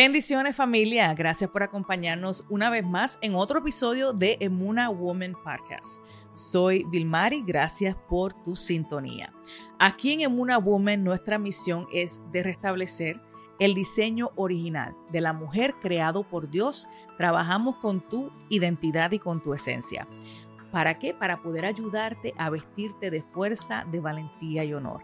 Bendiciones familia, gracias por acompañarnos una vez más en otro episodio de Emuna Woman Podcast. Soy Vilmari, gracias por tu sintonía. Aquí en Emuna Woman nuestra misión es de restablecer el diseño original de la mujer creado por Dios. Trabajamos con tu identidad y con tu esencia. ¿Para qué? Para poder ayudarte a vestirte de fuerza, de valentía y honor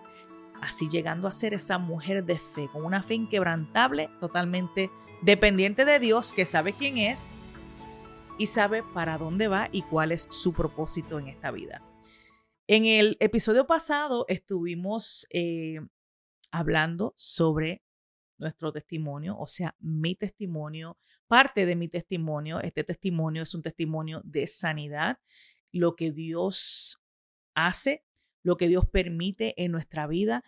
así llegando a ser esa mujer de fe, con una fe inquebrantable, totalmente dependiente de Dios, que sabe quién es y sabe para dónde va y cuál es su propósito en esta vida. En el episodio pasado estuvimos eh, hablando sobre nuestro testimonio, o sea, mi testimonio, parte de mi testimonio. Este testimonio es un testimonio de sanidad, lo que Dios hace lo que Dios permite en nuestra vida.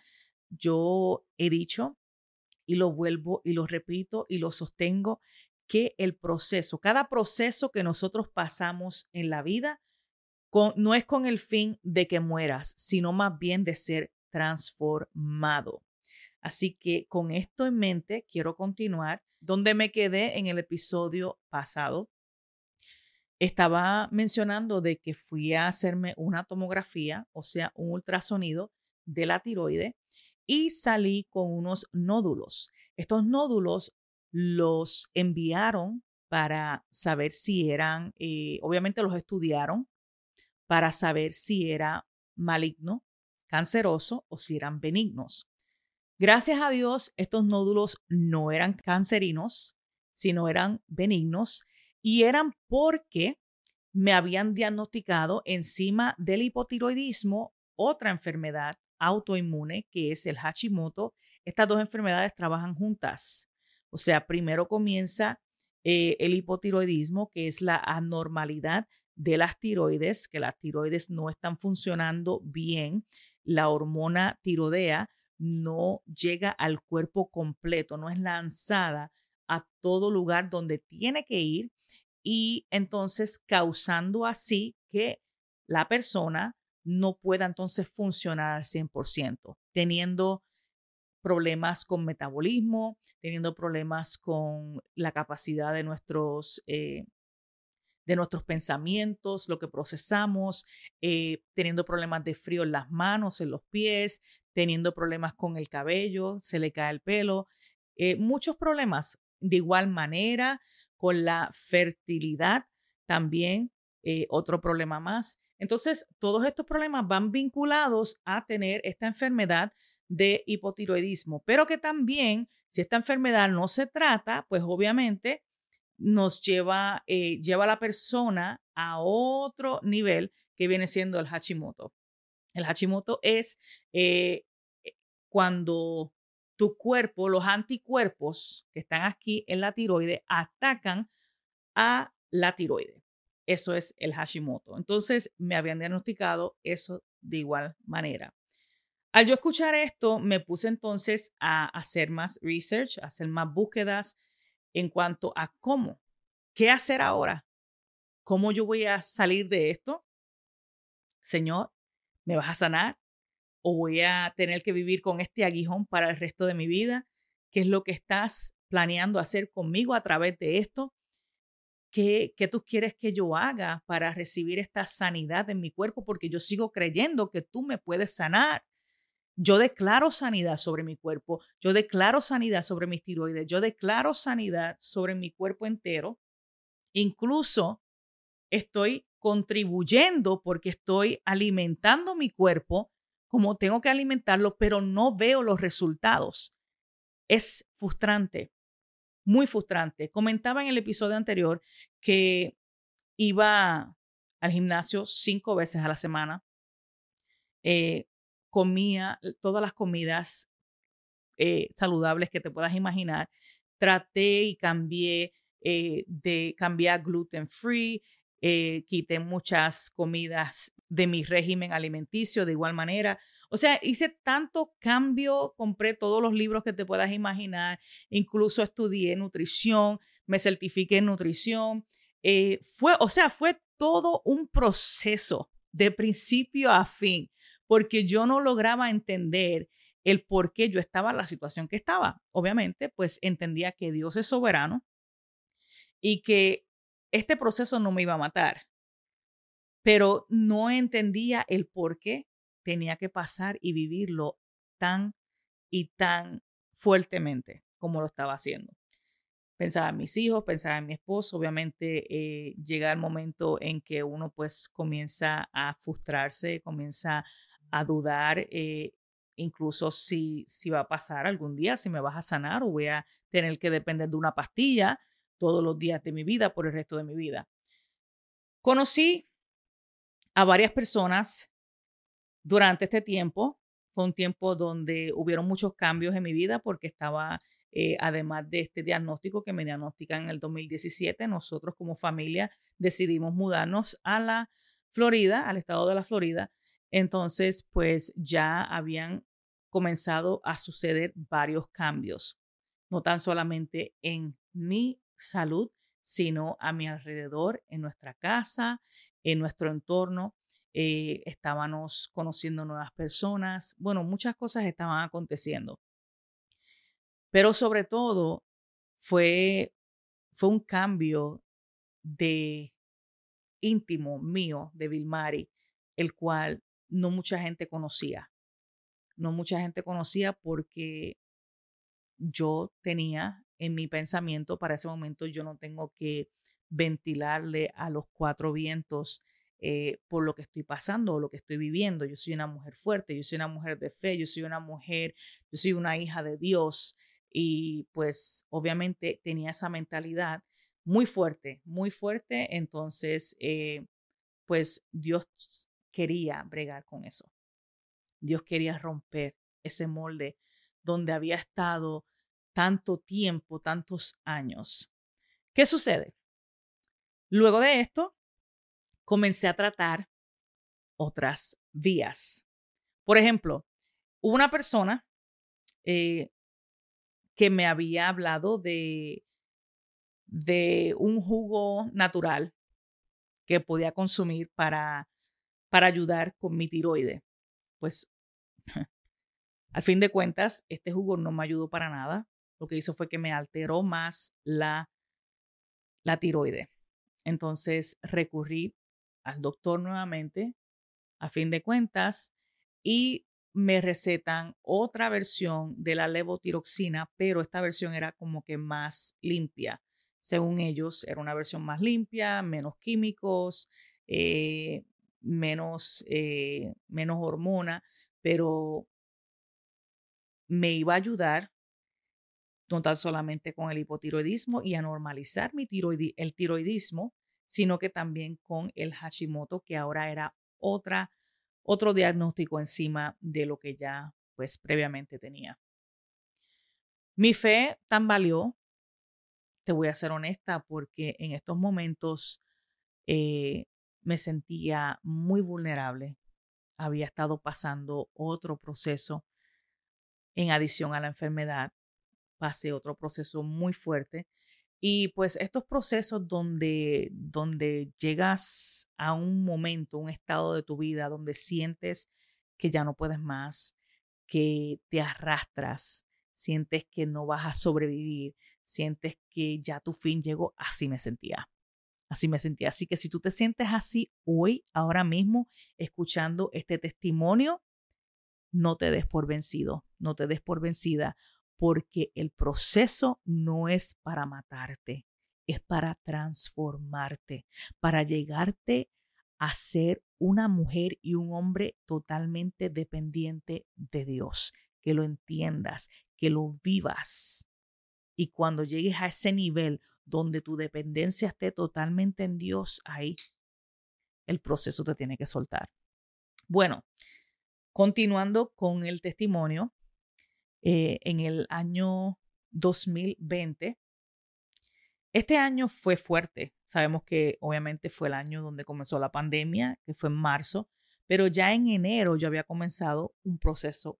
Yo he dicho y lo vuelvo y lo repito y lo sostengo que el proceso, cada proceso que nosotros pasamos en la vida, no es con el fin de que mueras, sino más bien de ser transformado. Así que con esto en mente, quiero continuar donde me quedé en el episodio pasado, estaba mencionando de que fui a hacerme una tomografía, o sea, un ultrasonido de la tiroide y salí con unos nódulos. Estos nódulos los enviaron para saber si eran, eh, obviamente los estudiaron para saber si era maligno, canceroso o si eran benignos. Gracias a Dios, estos nódulos no eran cancerinos, sino eran benignos y eran porque me habían diagnosticado encima del hipotiroidismo otra enfermedad autoinmune que es el Hashimoto. Estas dos enfermedades trabajan juntas. O sea, primero comienza eh, el hipotiroidismo, que es la anormalidad de las tiroides, que las tiroides no están funcionando bien. La hormona tiroidea no llega al cuerpo completo, no es lanzada a todo lugar donde tiene que ir y entonces causando así que la persona no pueda entonces funcionar al 100%, teniendo problemas con metabolismo, teniendo problemas con la capacidad de nuestros, eh, de nuestros pensamientos, lo que procesamos, eh, teniendo problemas de frío en las manos, en los pies, teniendo problemas con el cabello, se le cae el pelo, eh, muchos problemas. De igual manera, con la fertilidad también, eh, otro problema más. Entonces, todos estos problemas van vinculados a tener esta enfermedad de hipotiroidismo, pero que también, si esta enfermedad no se trata, pues obviamente nos lleva, eh, lleva a la persona a otro nivel que viene siendo el Hashimoto. El Hashimoto es eh, cuando tu cuerpo, los anticuerpos que están aquí en la tiroide, atacan a la tiroide. Eso es el Hashimoto. Entonces, me habían diagnosticado eso de igual manera. Al yo escuchar esto, me puse entonces a hacer más research, a hacer más búsquedas en cuanto a cómo, qué hacer ahora, cómo yo voy a salir de esto. Señor, ¿me vas a sanar? O voy a tener que vivir con este aguijón para el resto de mi vida? ¿Qué es lo que estás planeando hacer conmigo a través de esto? ¿Qué, ¿Qué tú quieres que yo haga para recibir esta sanidad en mi cuerpo? Porque yo sigo creyendo que tú me puedes sanar. Yo declaro sanidad sobre mi cuerpo, yo declaro sanidad sobre mis tiroides, yo declaro sanidad sobre mi cuerpo entero. Incluso estoy contribuyendo porque estoy alimentando mi cuerpo como tengo que alimentarlo, pero no veo los resultados. Es frustrante, muy frustrante. Comentaba en el episodio anterior que iba al gimnasio cinco veces a la semana, eh, comía todas las comidas eh, saludables que te puedas imaginar, traté y cambié eh, de cambiar gluten free, eh, quité muchas comidas de mi régimen alimenticio de igual manera. O sea, hice tanto cambio, compré todos los libros que te puedas imaginar, incluso estudié nutrición, me certifiqué en nutrición. Eh, fue, o sea, fue todo un proceso de principio a fin, porque yo no lograba entender el por qué yo estaba en la situación que estaba. Obviamente, pues entendía que Dios es soberano y que este proceso no me iba a matar, pero no entendía el por qué tenía que pasar y vivirlo tan y tan fuertemente como lo estaba haciendo. Pensaba en mis hijos, pensaba en mi esposo, obviamente eh, llega el momento en que uno pues comienza a frustrarse, comienza a dudar eh, incluso si, si va a pasar algún día, si me vas a sanar o voy a tener que depender de una pastilla todos los días de mi vida por el resto de mi vida. Conocí a varias personas durante este tiempo. Fue un tiempo donde hubieron muchos cambios en mi vida porque estaba, eh, además de este diagnóstico que me diagnostican en el 2017, nosotros como familia decidimos mudarnos a la Florida, al estado de la Florida. Entonces, pues ya habían comenzado a suceder varios cambios, no tan solamente en mi salud, sino a mi alrededor, en nuestra casa, en nuestro entorno. Eh, estábamos conociendo nuevas personas, bueno, muchas cosas estaban aconteciendo. Pero sobre todo fue, fue un cambio de íntimo mío de Vilmari, el cual no mucha gente conocía no mucha gente conocía porque yo tenía en mi pensamiento para ese momento, yo no tengo que ventilarle a los cuatro vientos eh, por lo que estoy pasando o lo que estoy viviendo. Yo soy una mujer fuerte, yo soy una mujer de fe, yo soy una mujer, yo soy una hija de Dios y pues obviamente tenía esa mentalidad muy fuerte, muy fuerte. Entonces, eh, pues Dios quería bregar con eso. Dios quería romper ese molde donde había estado tanto tiempo, tantos años. ¿Qué sucede? Luego de esto, comencé a tratar otras vías. Por ejemplo, una persona eh, que me había hablado de, de un jugo natural que podía consumir para, para ayudar con mi tiroide pues al fin de cuentas, este jugo no me ayudó para nada. Lo que hizo fue que me alteró más la, la tiroide. Entonces recurrí al doctor nuevamente, a fin de cuentas, y me recetan otra versión de la levotiroxina, pero esta versión era como que más limpia. Según ellos, era una versión más limpia, menos químicos, eh, menos, eh, menos hormona, pero me iba a ayudar no tan solamente con el hipotiroidismo y a normalizar mi el tiroidismo, sino que también con el Hashimoto, que ahora era otra, otro diagnóstico encima de lo que ya pues previamente tenía. Mi fe tambaleó, te voy a ser honesta, porque en estos momentos eh, me sentía muy vulnerable. Había estado pasando otro proceso en adición a la enfermedad. Pasé otro proceso muy fuerte. Y pues estos procesos donde, donde llegas a un momento, un estado de tu vida donde sientes que ya no puedes más, que te arrastras, sientes que no vas a sobrevivir, sientes que ya tu fin llegó, así me sentía. Así me sentía. Así que si tú te sientes así hoy, ahora mismo, escuchando este testimonio, no te des por vencido, no te des por vencida, porque el proceso no es para matarte, es para transformarte, para llegarte a ser una mujer y un hombre totalmente dependiente de Dios, que lo entiendas, que lo vivas. Y cuando llegues a ese nivel donde tu dependencia esté totalmente en Dios, ahí el proceso te tiene que soltar. Bueno, continuando con el testimonio, eh, en el año 2020, este año fue fuerte. Sabemos que obviamente fue el año donde comenzó la pandemia, que fue en marzo, pero ya en enero yo había comenzado un proceso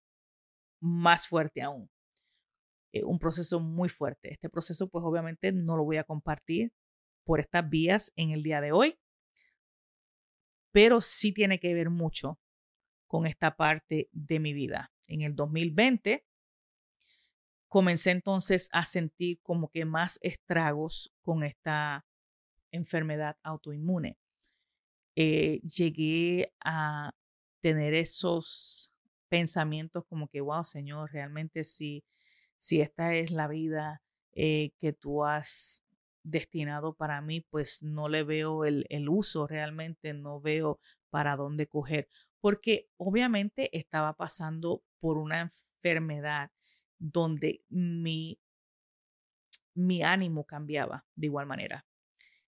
más fuerte aún. Eh, un proceso muy fuerte. Este proceso, pues obviamente no lo voy a compartir por estas vías en el día de hoy, pero sí tiene que ver mucho con esta parte de mi vida. En el 2020 comencé entonces a sentir como que más estragos con esta enfermedad autoinmune. Eh, llegué a tener esos pensamientos como que, wow, Señor, realmente si, si esta es la vida eh, que tú has destinado para mí, pues no le veo el, el uso realmente, no veo para dónde coger, porque obviamente estaba pasando por una enfermedad donde mi, mi ánimo cambiaba de igual manera.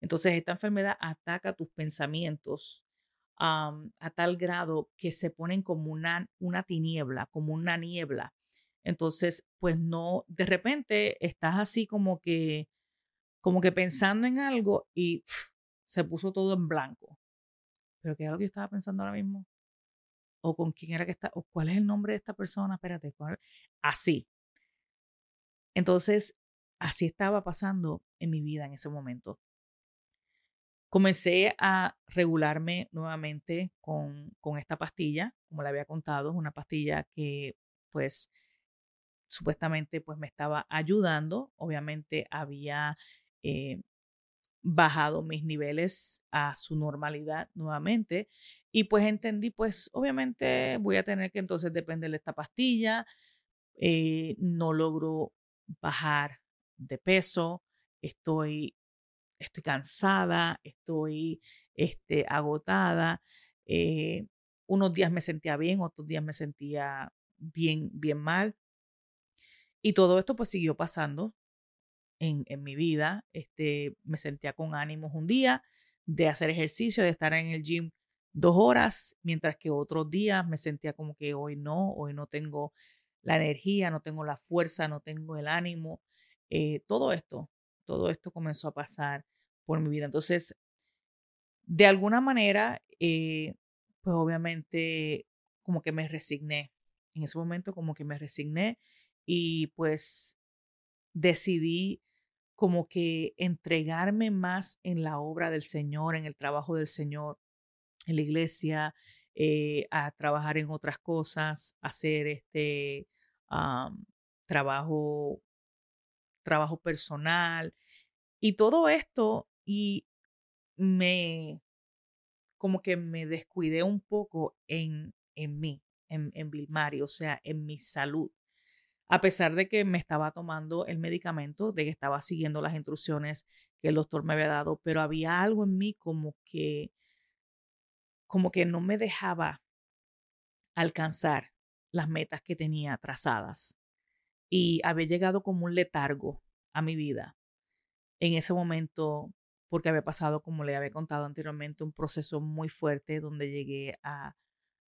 Entonces, esta enfermedad ataca tus pensamientos a tal grado que se ponen como una, una tiniebla, como una niebla. Entonces, pues no, de repente estás así como que, como que pensando en algo y se puso todo en blanco. Pero ¿qué es lo que yo estaba pensando ahora mismo? ¿O con quién era que está? ¿O cuál es el nombre de esta persona? Espérate, así. Entonces, así estaba pasando en mi vida en ese momento. Comencé a regularme nuevamente con, con esta pastilla, como le había contado, una pastilla que pues supuestamente pues me estaba ayudando. Obviamente había eh, bajado mis niveles a su normalidad nuevamente y pues entendí pues obviamente voy a tener que entonces depender de esta pastilla. Eh, no logro bajar de peso, estoy estoy cansada, estoy este, agotada. Eh, unos días me sentía bien, otros días me sentía bien, bien mal. Y todo esto pues siguió pasando en, en mi vida. Este, me sentía con ánimos un día de hacer ejercicio, de estar en el gym dos horas, mientras que otros días me sentía como que hoy no, hoy no tengo la energía, no tengo la fuerza, no tengo el ánimo. Eh, todo esto todo esto comenzó a pasar por mi vida. Entonces, de alguna manera, eh, pues obviamente como que me resigné. En ese momento como que me resigné y pues decidí como que entregarme más en la obra del Señor, en el trabajo del Señor, en la iglesia, eh, a trabajar en otras cosas, hacer este trabajo trabajo personal y todo esto y me como que me descuidé un poco en, en mí, en, en o sea, en mi salud. A pesar de que me estaba tomando el medicamento, de que estaba siguiendo las instrucciones que el doctor me había dado, pero había algo en mí como que, como que no me dejaba alcanzar las metas que tenía trazadas y había llegado como un letargo a mi vida. En ese momento, porque había pasado, como le había contado anteriormente, un proceso muy fuerte donde llegué a,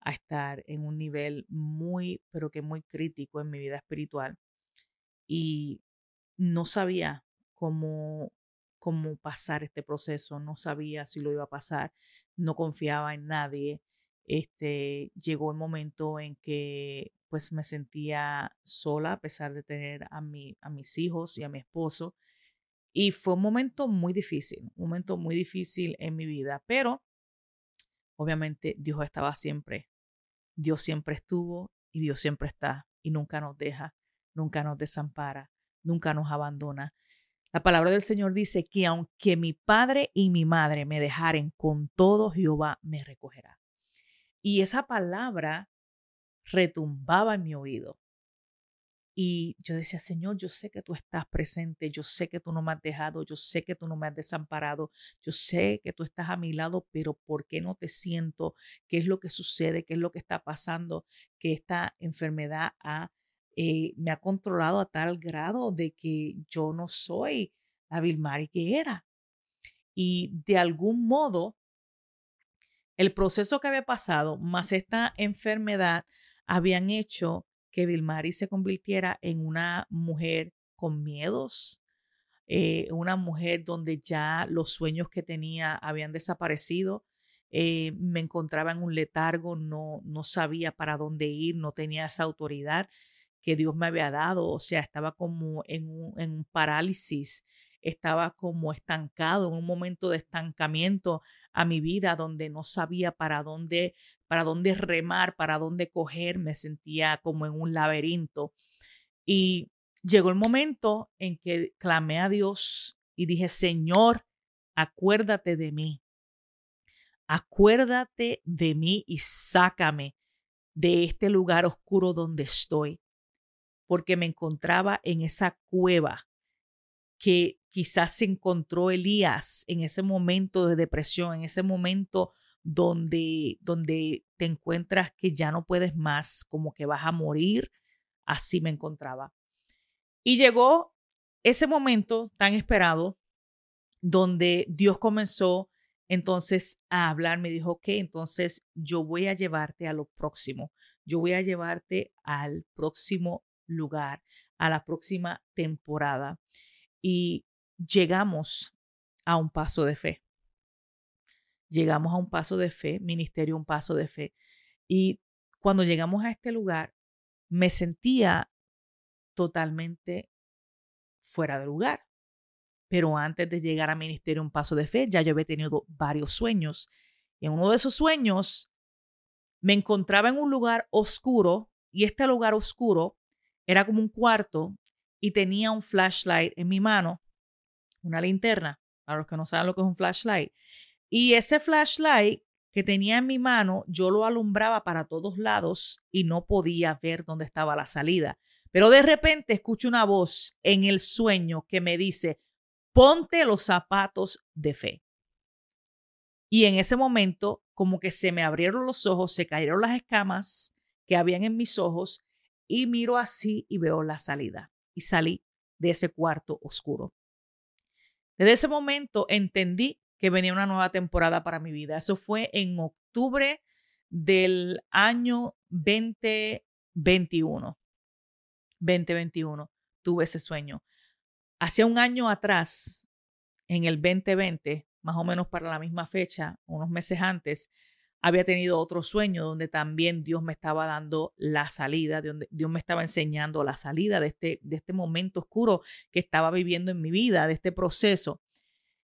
a estar en un nivel muy, pero que muy crítico en mi vida espiritual. Y no sabía cómo, cómo pasar este proceso, no sabía si lo iba a pasar, no confiaba en nadie. Este, llegó el momento en que pues me sentía sola a pesar de tener a, mi, a mis hijos y a mi esposo. Y fue un momento muy difícil, un momento muy difícil en mi vida, pero obviamente Dios estaba siempre. Dios siempre estuvo y Dios siempre está y nunca nos deja, nunca nos desampara, nunca nos abandona. La palabra del Señor dice que aunque mi padre y mi madre me dejaren, con todo Jehová me recogerá. Y esa palabra retumbaba en mi oído. Y yo decía, Señor, yo sé que tú estás presente, yo sé que tú no me has dejado, yo sé que tú no me has desamparado, yo sé que tú estás a mi lado, pero ¿por qué no te siento? ¿Qué es lo que sucede? ¿Qué es lo que está pasando? Que esta enfermedad eh, me ha controlado a tal grado de que yo no soy la Vilmari que era. Y de algún modo, el proceso que había pasado, más esta enfermedad, habían hecho que Vilmari se convirtiera en una mujer con miedos, eh, una mujer donde ya los sueños que tenía habían desaparecido. Eh, me encontraba en un letargo, no, no sabía para dónde ir, no tenía esa autoridad que Dios me había dado, o sea, estaba como en en un parálisis, estaba como estancado, en un momento de estancamiento a mi vida donde no sabía para dónde para dónde remar, para dónde coger, me sentía como en un laberinto. Y llegó el momento en que clamé a Dios y dije, Señor, acuérdate de mí. Acuérdate de mí y sácame de este lugar oscuro donde estoy, porque me encontraba en esa cueva que quizás se encontró Elías en ese momento de depresión, en ese momento donde, donde te encuentras que ya no puedes más, como que vas a morir, así me encontraba. Y llegó ese momento tan esperado donde Dios comenzó entonces a hablar, me dijo, ok, entonces yo voy a llevarte a lo próximo, yo voy a llevarte al próximo lugar, a la próxima temporada. Y llegamos a un paso de fe. Llegamos a un paso de fe, ministerio, un paso de fe. Y cuando llegamos a este lugar, me sentía totalmente fuera de lugar. Pero antes de llegar a Ministerio Un Paso de Fe, ya yo había tenido varios sueños. Y en uno de esos sueños me encontraba en un lugar oscuro y este lugar oscuro era como un cuarto y tenía un flashlight en mi mano, una linterna, para los que no saben lo que es un flashlight. Y ese flashlight que tenía en mi mano, yo lo alumbraba para todos lados y no podía ver dónde estaba la salida. Pero de repente escucho una voz en el sueño que me dice, ponte los zapatos de fe. Y en ese momento, como que se me abrieron los ojos, se cayeron las escamas que habían en mis ojos y miro así y veo la salida. Y salí de ese cuarto oscuro. Desde ese momento entendí que venía una nueva temporada para mi vida. Eso fue en octubre del año 2021. 2021 tuve ese sueño. Hace un año atrás, en el 2020, más o menos para la misma fecha, unos meses antes, había tenido otro sueño donde también Dios me estaba dando la salida, donde Dios me estaba enseñando la salida de este, de este momento oscuro que estaba viviendo en mi vida, de este proceso.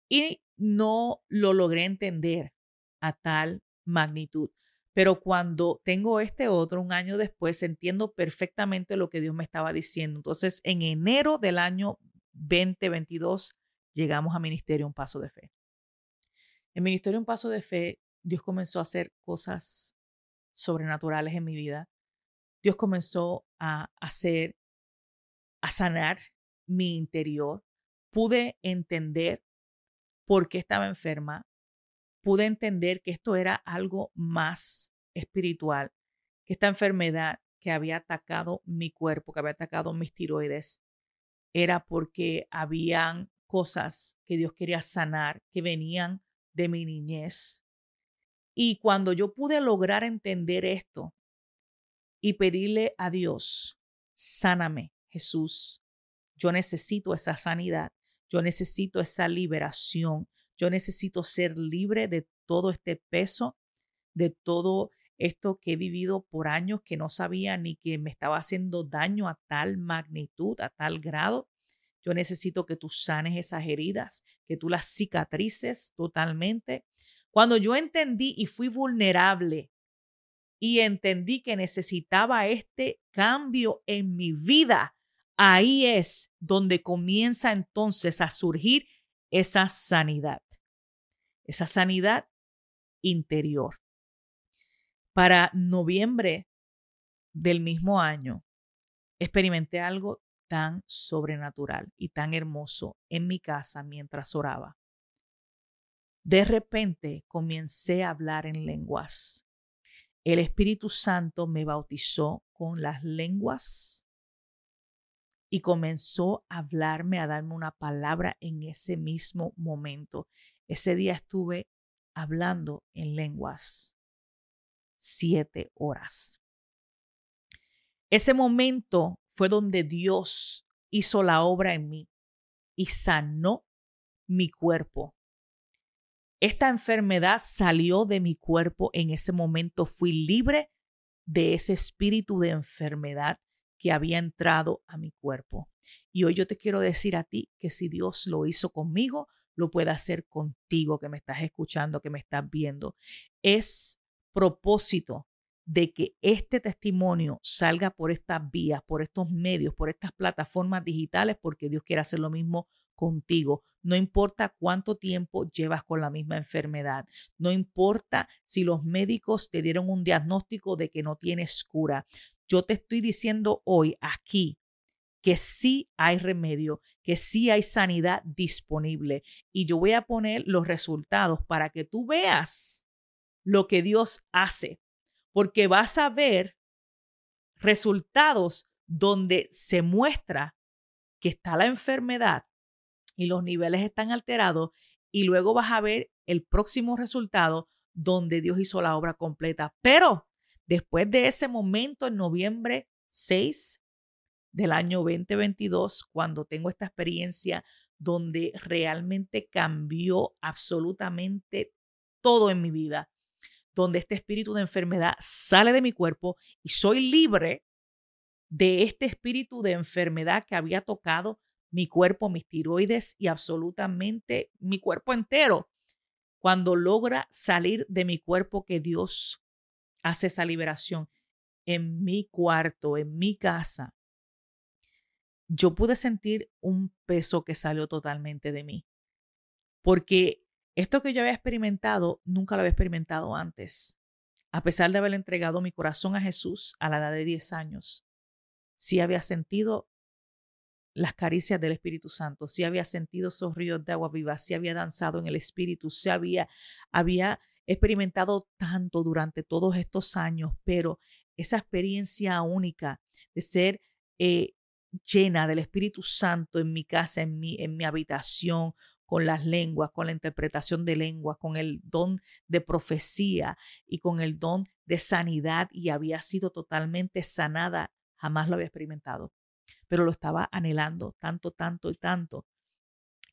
Y no lo logré entender a tal magnitud. Pero cuando tengo este otro, un año después, entiendo perfectamente lo que Dios me estaba diciendo. Entonces, en enero del año 2022 llegamos a Ministerio Un Paso de Fe. En Ministerio Un Paso de Fe, Dios comenzó a hacer cosas sobrenaturales en mi vida. Dios comenzó a hacer, a sanar mi interior. Pude entender por qué estaba enferma. Pude entender que esto era algo más espiritual, que esta enfermedad que había atacado mi cuerpo, que había atacado mis tiroides, era porque habían cosas que Dios quería sanar que venían de mi niñez. Y cuando yo pude lograr entender esto y pedirle a Dios, sáname, Jesús, yo necesito esa sanidad, yo necesito esa liberación, yo necesito ser libre de todo este peso, de todo esto que he vivido por años que no sabía ni que me estaba haciendo daño a tal magnitud, a tal grado. Yo necesito que tú sanes esas heridas, que tú las cicatrices totalmente. Cuando yo entendí y fui vulnerable y entendí que necesitaba este cambio en mi vida, ahí es donde comienza entonces a surgir esa sanidad, esa sanidad interior. Para noviembre del mismo año, experimenté algo tan sobrenatural y tan hermoso en mi casa mientras oraba. De repente comencé a hablar en lenguas. El Espíritu Santo me bautizó con las lenguas y comenzó a hablarme, a darme una palabra en ese mismo momento. Ese día estuve hablando en lenguas siete horas. Ese momento fue donde Dios hizo la obra en mí y sanó mi cuerpo. Esta enfermedad salió de mi cuerpo en ese momento. Fui libre de ese espíritu de enfermedad que había entrado a mi cuerpo. Y hoy yo te quiero decir a ti que si Dios lo hizo conmigo, lo puede hacer contigo que me estás escuchando, que me estás viendo. Es propósito de que este testimonio salga por estas vías, por estos medios, por estas plataformas digitales, porque Dios quiere hacer lo mismo contigo. No importa cuánto tiempo llevas con la misma enfermedad. No importa si los médicos te dieron un diagnóstico de que no tienes cura. Yo te estoy diciendo hoy aquí que sí hay remedio, que sí hay sanidad disponible. Y yo voy a poner los resultados para que tú veas lo que Dios hace, porque vas a ver resultados donde se muestra que está la enfermedad y los niveles están alterados y luego vas a ver el próximo resultado donde Dios hizo la obra completa. Pero después de ese momento, en noviembre 6 del año 2022, cuando tengo esta experiencia donde realmente cambió absolutamente todo en mi vida, donde este espíritu de enfermedad sale de mi cuerpo y soy libre de este espíritu de enfermedad que había tocado mi cuerpo, mis tiroides y absolutamente mi cuerpo entero. Cuando logra salir de mi cuerpo que Dios hace esa liberación en mi cuarto, en mi casa, yo pude sentir un peso que salió totalmente de mí. Porque esto que yo había experimentado, nunca lo había experimentado antes. A pesar de haber entregado mi corazón a Jesús a la edad de 10 años, sí había sentido las caricias del Espíritu Santo, si había sentido esos ríos de agua viva, si había danzado en el Espíritu, si había, había experimentado tanto durante todos estos años, pero esa experiencia única de ser eh, llena del Espíritu Santo en mi casa, en mi, en mi habitación, con las lenguas, con la interpretación de lenguas, con el don de profecía y con el don de sanidad y había sido totalmente sanada, jamás lo había experimentado pero lo estaba anhelando tanto, tanto y tanto,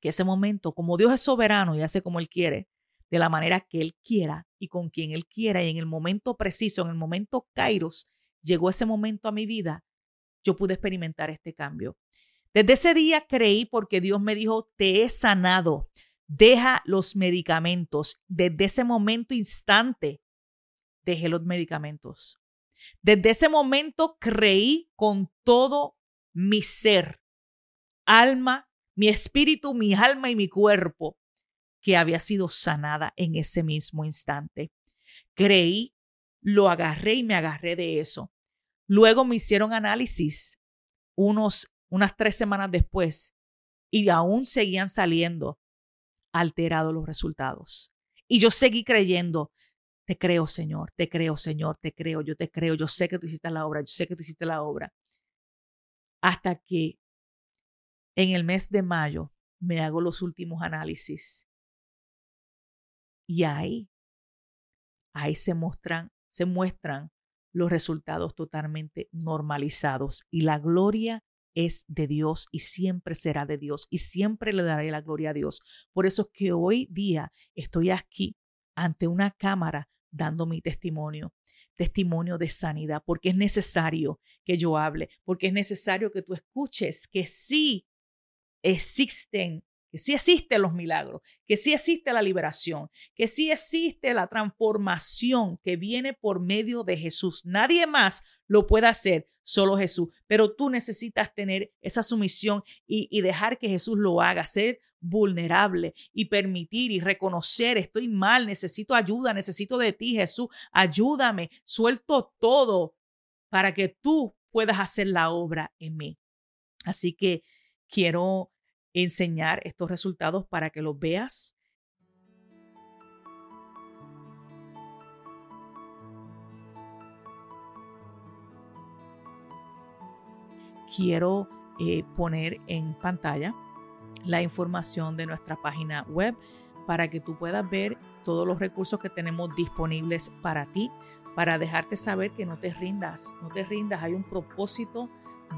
que ese momento, como Dios es soberano y hace como Él quiere, de la manera que Él quiera y con quien Él quiera, y en el momento preciso, en el momento Kairos, llegó ese momento a mi vida, yo pude experimentar este cambio. Desde ese día creí porque Dios me dijo, te he sanado, deja los medicamentos. Desde ese momento instante, dejé los medicamentos. Desde ese momento creí con todo mi ser, alma, mi espíritu, mi alma y mi cuerpo, que había sido sanada en ese mismo instante. Creí, lo agarré y me agarré de eso. Luego me hicieron análisis unos, unas tres semanas después y aún seguían saliendo alterados los resultados. Y yo seguí creyendo, te creo, Señor, te creo, Señor, te creo, yo te creo, yo sé que tú hiciste la obra, yo sé que tú hiciste la obra hasta que en el mes de mayo me hago los últimos análisis. Y ahí, ahí se muestran, se muestran los resultados totalmente normalizados. Y la gloria es de Dios y siempre será de Dios y siempre le daré la gloria a Dios. Por eso es que hoy día estoy aquí ante una cámara dando mi testimonio testimonio de sanidad, porque es necesario que yo hable, porque es necesario que tú escuches que sí existen, que sí existen los milagros, que sí existe la liberación, que sí existe la transformación que viene por medio de Jesús. Nadie más lo puede hacer, solo Jesús. Pero tú necesitas tener esa sumisión y, dejar que Jesús lo haga, ser vulnerable y permitir y reconocer, estoy mal, necesito ayuda, necesito de ti, Jesús, ayúdame, suelto todo para que tú puedas hacer la obra en mí. Así que quiero enseñar estos resultados para que los veas. Quiero eh, poner en pantalla la información de nuestra página web para que tú puedas ver todos los recursos que tenemos disponibles para ti, para dejarte saber que no te rindas, no te rindas, hay un propósito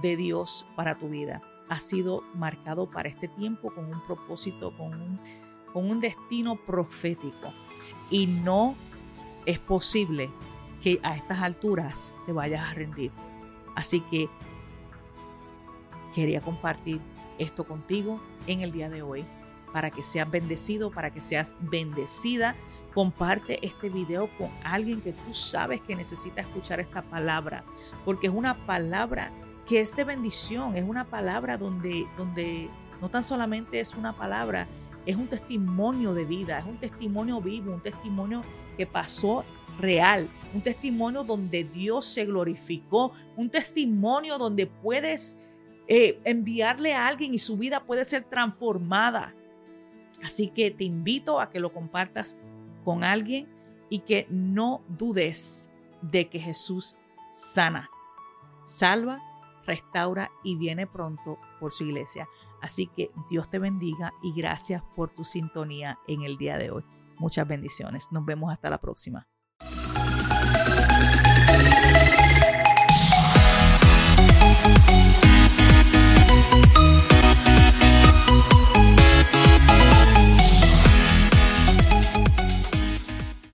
de Dios para tu vida. Ha sido marcado para este tiempo con un propósito, con un, con un destino profético. Y no es posible que a estas alturas te vayas a rendir. Así que quería compartir esto contigo en el día de hoy, para que seas bendecido, para que seas bendecida. Comparte este video con alguien que tú sabes que necesita escuchar esta palabra, porque es una palabra que es de bendición, es una palabra donde, donde no tan solamente es una palabra, es un testimonio de vida, es un testimonio vivo, un testimonio que pasó real, un testimonio donde Dios se glorificó, un testimonio donde puedes eh, enviarle a alguien y su vida puede ser transformada. Así que te invito a que lo compartas con alguien y que no dudes de que Jesús sana, salva, restaura y viene pronto por su iglesia. Así que Dios te bendiga y gracias por tu sintonía en el día de hoy. Muchas bendiciones. Nos vemos hasta la próxima.